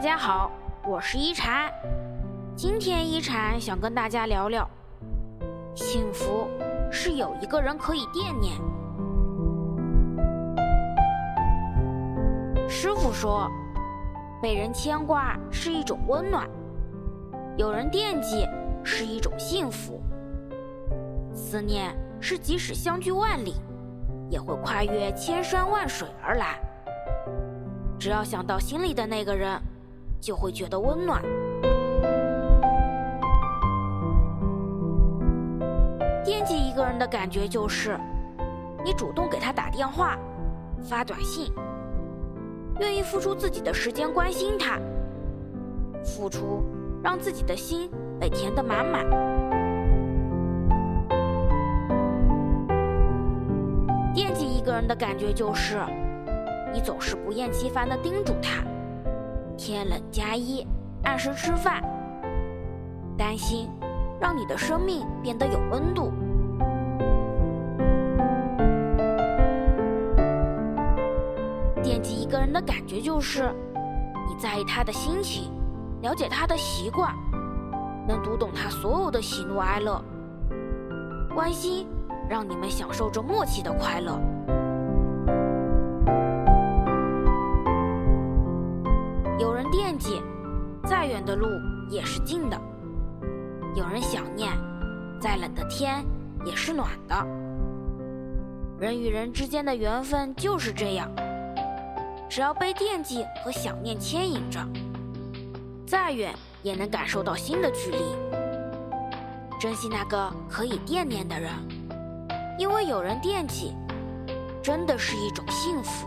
大家好，我是一禅。今天一禅想跟大家聊聊，幸福是有一个人可以惦念。师傅说，被人牵挂是一种温暖，有人惦记是一种幸福。思念是即使相距万里，也会跨越千山万水而来。只要想到心里的那个人，就会觉得温暖。惦记一个人的感觉就是，你主动给他打电话、发短信，愿意付出自己的时间关心他，付出让自己的心被填得满满。惦记一个人的感觉就是。你总是不厌其烦地叮嘱他：天冷加衣，按时吃饭。担心让你的生命变得有温度。惦记一个人的感觉就是，你在意他的心情，了解他的习惯，能读懂他所有的喜怒哀乐。关心让你们享受着默契的快乐。远的路也是近的；有人想念，再冷的天也是暖的。人与人之间的缘分就是这样，只要被惦记和想念牵引着，再远也能感受到心的距离。珍惜那个可以惦念的人，因为有人惦记，真的是一种幸福。